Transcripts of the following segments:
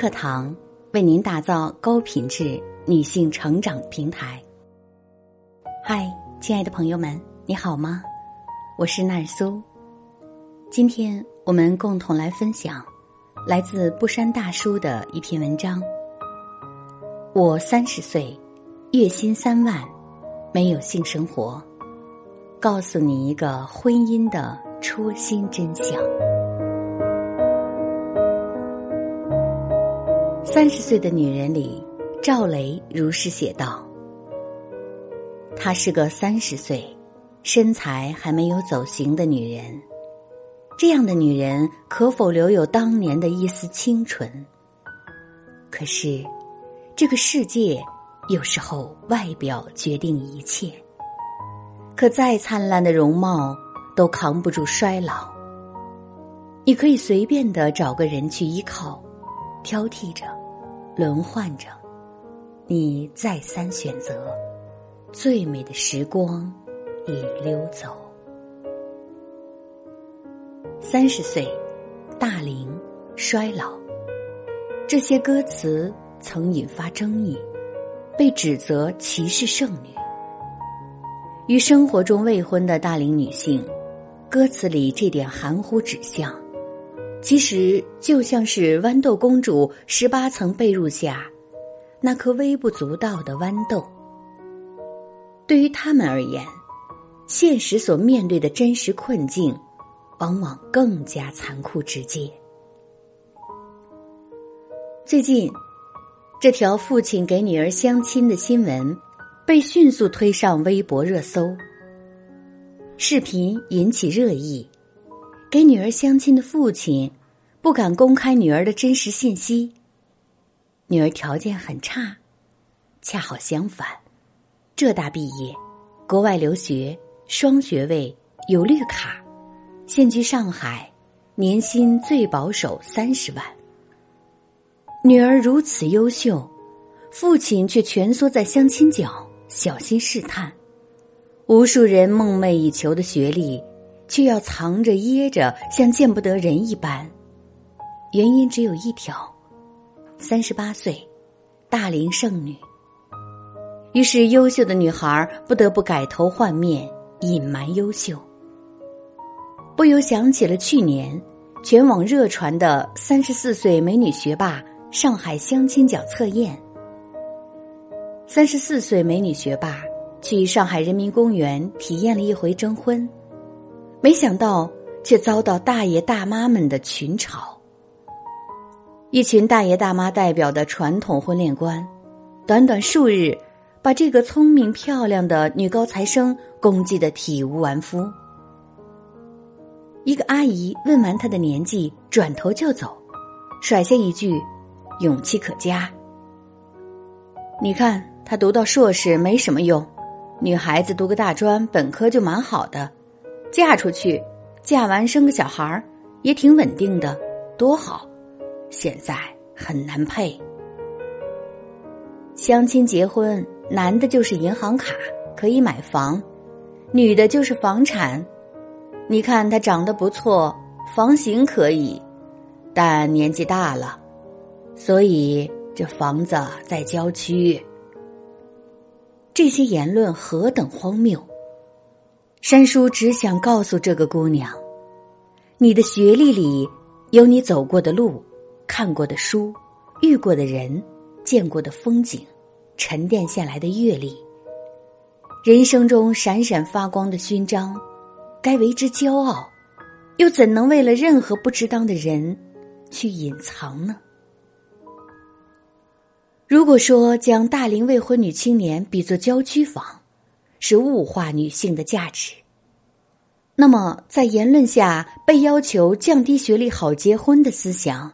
课堂为您打造高品质女性成长平台。嗨，亲爱的朋友们，你好吗？我是奈尔苏。今天我们共同来分享来自不山大叔的一篇文章。我三十岁，月薪三万，没有性生活，告诉你一个婚姻的戳心真相。三十岁的女人里，赵雷如是写道：“她是个三十岁，身材还没有走形的女人。这样的女人可否留有当年的一丝清纯？可是，这个世界有时候外表决定一切。可再灿烂的容貌都扛不住衰老。你可以随便的找个人去依靠，挑剔着。”轮换着，你再三选择，最美的时光已溜走。三十岁，大龄，衰老，这些歌词曾引发争议，被指责歧视剩女。与生活中未婚的大龄女性，歌词里这点含糊指向。其实就像是豌豆公主十八层被褥下那颗微不足道的豌豆。对于他们而言，现实所面对的真实困境，往往更加残酷直接。最近，这条父亲给女儿相亲的新闻被迅速推上微博热搜，视频引起热议。给女儿相亲的父亲不敢公开女儿的真实信息。女儿条件很差，恰好相反，浙大毕业，国外留学，双学位，有绿卡，现居上海，年薪最保守三十万。女儿如此优秀，父亲却蜷缩在相亲角，小心试探。无数人梦寐以求的学历。却要藏着掖着，像见不得人一般。原因只有一条：三十八岁，大龄剩女。于是，优秀的女孩不得不改头换面，隐瞒优秀。不由想起了去年全网热传的三十四岁美女学霸上海相亲角测验。三十四岁美女学霸去上海人民公园体验了一回征婚。没想到，却遭到大爷大妈们的群嘲。一群大爷大妈代表的传统婚恋观，短短数日，把这个聪明漂亮的女高材生攻击的体无完肤。一个阿姨问完她的年纪，转头就走，甩下一句：“勇气可嘉。”你看，她读到硕士没什么用，女孩子读个大专、本科就蛮好的。嫁出去，嫁完生个小孩儿，也挺稳定的，多好。现在很难配。相亲结婚，男的就是银行卡可以买房，女的就是房产。你看他长得不错，房型可以，但年纪大了，所以这房子在郊区。这些言论何等荒谬！山叔只想告诉这个姑娘：你的学历里有你走过的路、看过的书、遇过的人、见过的风景、沉淀下来的阅历。人生中闪闪发光的勋章，该为之骄傲，又怎能为了任何不值当的人去隐藏呢？如果说将大龄未婚女青年比作郊区房，是物化女性的价值。那么，在言论下被要求降低学历好结婚的思想，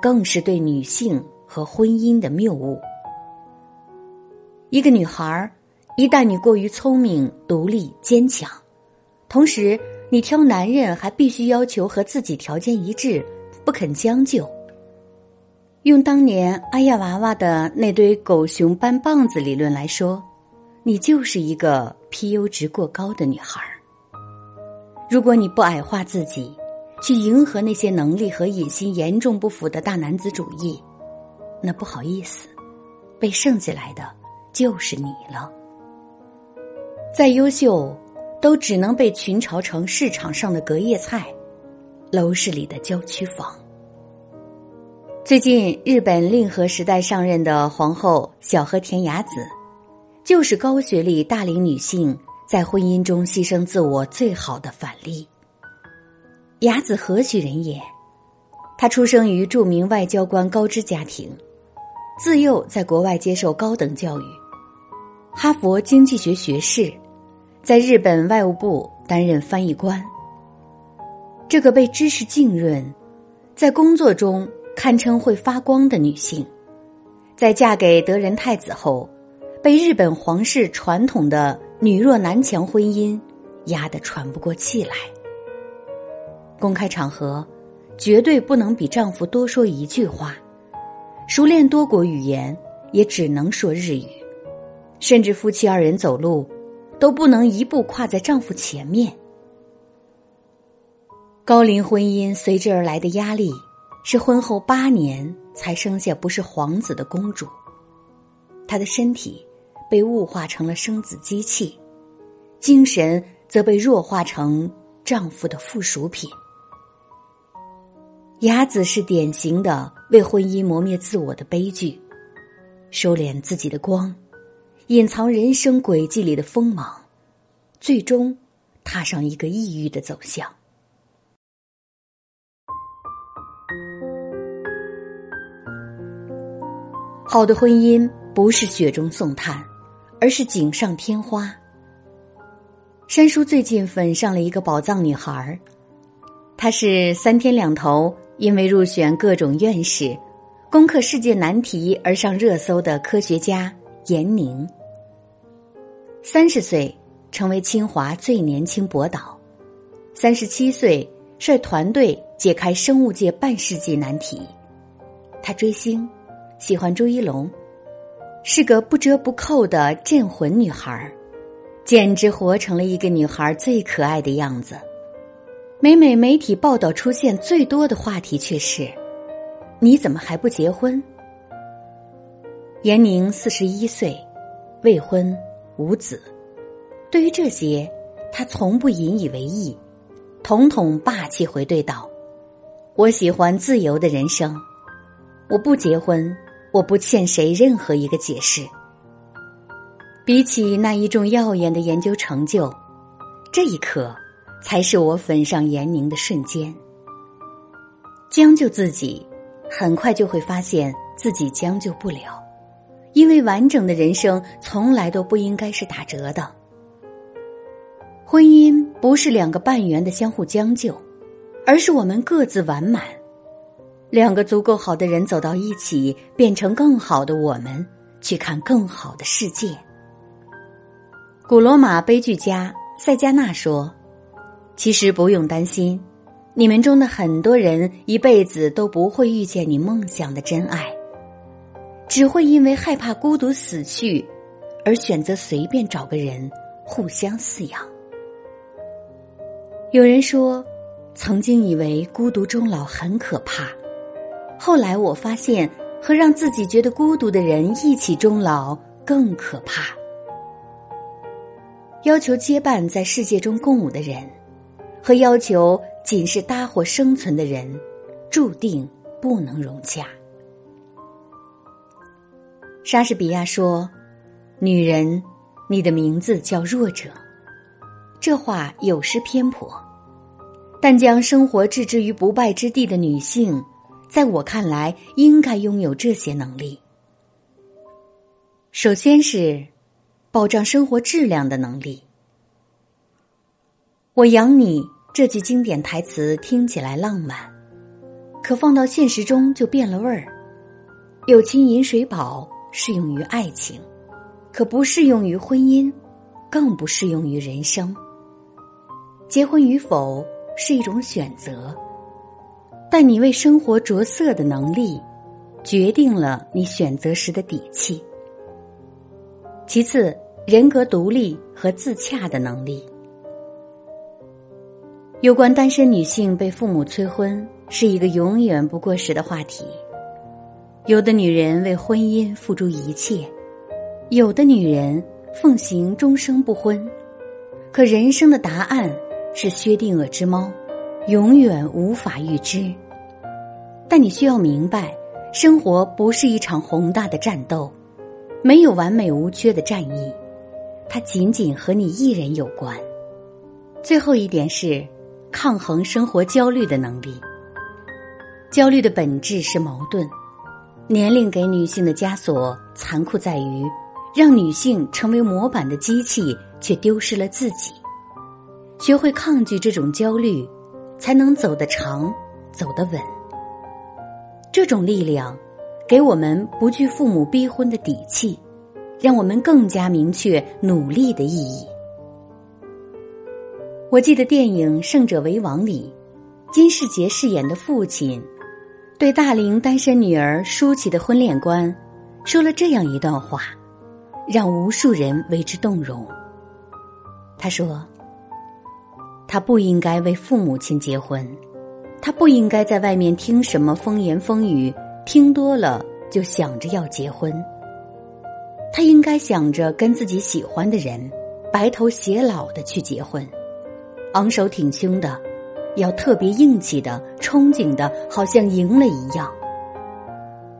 更是对女性和婚姻的谬误。一个女孩儿，一旦你过于聪明、独立、坚强，同时你挑男人还必须要求和自己条件一致，不肯将就。用当年阿亚娃娃的那堆狗熊搬棒子理论来说。你就是一个 PU 值过高的女孩儿。如果你不矮化自己，去迎合那些能力和野心严重不符的大男子主义，那不好意思，被剩下来的就是你了。再优秀，都只能被群嘲成市场上的隔夜菜，楼市里的郊区房。最近，日本令和时代上任的皇后小和田雅子，就是高学历大龄女性在婚姻中牺牲自我最好的反例。雅子何许人也？她出生于著名外交官高知家庭，自幼在国外接受高等教育，哈佛经济学学士，在日本外务部担任翻译官。这个被知识浸润，在工作中。堪称会发光的女性，在嫁给德仁太子后，被日本皇室传统的女弱男强婚姻压得喘不过气来。公开场合，绝对不能比丈夫多说一句话，熟练多国语言也只能说日语，甚至夫妻二人走路，都不能一步跨在丈夫前面。高龄婚姻随之而来的压力。是婚后八年才生下不是皇子的公主，她的身体被物化成了生子机器，精神则被弱化成丈夫的附属品。雅子是典型的为婚姻磨灭自我的悲剧，收敛自己的光，隐藏人生轨迹里的锋芒，最终踏上一个抑郁的走向。好的婚姻不是雪中送炭，而是锦上添花。山叔最近粉上了一个宝藏女孩儿，她是三天两头因为入选各种院士、攻克世界难题而上热搜的科学家闫宁。三十岁成为清华最年轻博导，三十七岁率团队解开生物界半世纪难题。他追星。喜欢朱一龙，是个不折不扣的镇魂女孩简直活成了一个女孩最可爱的样子。每每媒体报道出现最多的话题却是：“你怎么还不结婚？”严宁四十一岁，未婚无子。对于这些，他从不引以为意，统统霸气回怼道：“我喜欢自由的人生，我不结婚。”我不欠谁任何一个解释。比起那一众耀眼的研究成就，这一刻才是我粉上颜宁的瞬间。将就自己，很快就会发现自己将就不了，因为完整的人生从来都不应该是打折的。婚姻不是两个半圆的相互将就，而是我们各自完满。两个足够好的人走到一起，变成更好的我们，去看更好的世界。古罗马悲剧家塞加纳说：“其实不用担心，你们中的很多人一辈子都不会遇见你梦想的真爱，只会因为害怕孤独死去，而选择随便找个人互相饲养。”有人说，曾经以为孤独终老很可怕。后来我发现，和让自己觉得孤独的人一起终老更可怕。要求结伴在世界中共舞的人，和要求仅是搭伙生存的人，注定不能融洽。莎士比亚说：“女人，你的名字叫弱者。”这话有失偏颇，但将生活置之于不败之地的女性。在我看来，应该拥有这些能力。首先是保障生活质量的能力。我养你这句经典台词听起来浪漫，可放到现实中就变了味儿。友情饮水饱适用于爱情，可不适用于婚姻，更不适用于人生。结婚与否是一种选择。但你为生活着色的能力，决定了你选择时的底气。其次，人格独立和自洽的能力。有关单身女性被父母催婚，是一个永远不过时的话题。有的女人为婚姻付诸一切，有的女人奉行终生不婚。可人生的答案是薛定谔之猫，永远无法预知。但你需要明白，生活不是一场宏大的战斗，没有完美无缺的战役，它仅仅和你一人有关。最后一点是，抗衡生活焦虑的能力。焦虑的本质是矛盾。年龄给女性的枷锁残酷在于，让女性成为模板的机器，却丢失了自己。学会抗拒这种焦虑，才能走得长，走得稳。这种力量，给我们不惧父母逼婚的底气，让我们更加明确努力的意义。我记得电影《胜者为王》里，金世杰饰演的父亲。对大龄单身女儿舒淇的婚恋观，说了这样一段话，让无数人为之动容。他说：“他不应该为父母亲结婚，他不应该在外面听什么风言风语，听多了就想着要结婚。他应该想着跟自己喜欢的人，白头偕老的去结婚，昂首挺胸的。”要特别硬气的，憧憬的，好像赢了一样。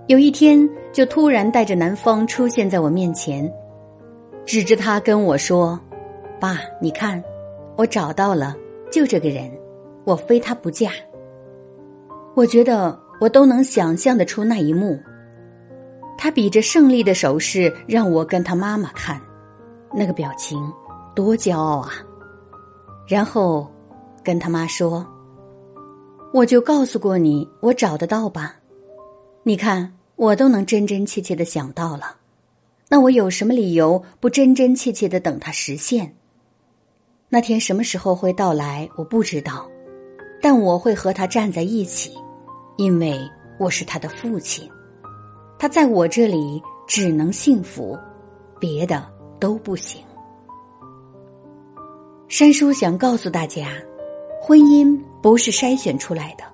有一天，就突然带着男方出现在我面前，指着他跟我说：“爸，你看，我找到了，就这个人，我非他不嫁。”我觉得我都能想象得出那一幕。他比着胜利的手势让我跟他妈妈看，那个表情多骄傲啊！然后。跟他妈说，我就告诉过你，我找得到吧？你看，我都能真真切切的想到了，那我有什么理由不真真切切的等他实现？那天什么时候会到来，我不知道，但我会和他站在一起，因为我是他的父亲，他在我这里只能幸福，别的都不行。山叔想告诉大家。婚姻不是筛选出来的，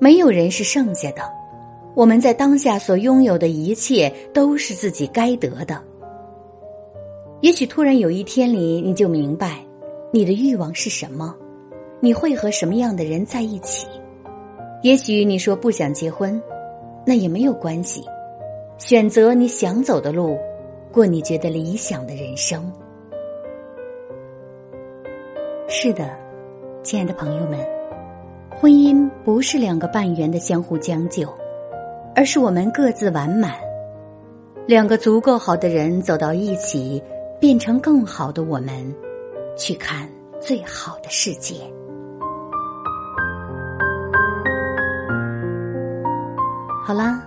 没有人是剩下的。我们在当下所拥有的一切都是自己该得的。也许突然有一天里，你就明白，你的欲望是什么，你会和什么样的人在一起。也许你说不想结婚，那也没有关系，选择你想走的路，过你觉得理想的人生。是的。亲爱的朋友们，婚姻不是两个半圆的相互将就，而是我们各自完满，两个足够好的人走到一起，变成更好的我们，去看最好的世界。好啦，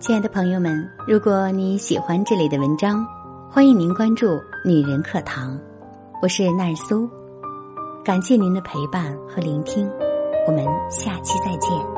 亲爱的朋友们，如果你喜欢这里的文章，欢迎您关注“女人课堂”，我是奈苏。感谢您的陪伴和聆听，我们下期再见。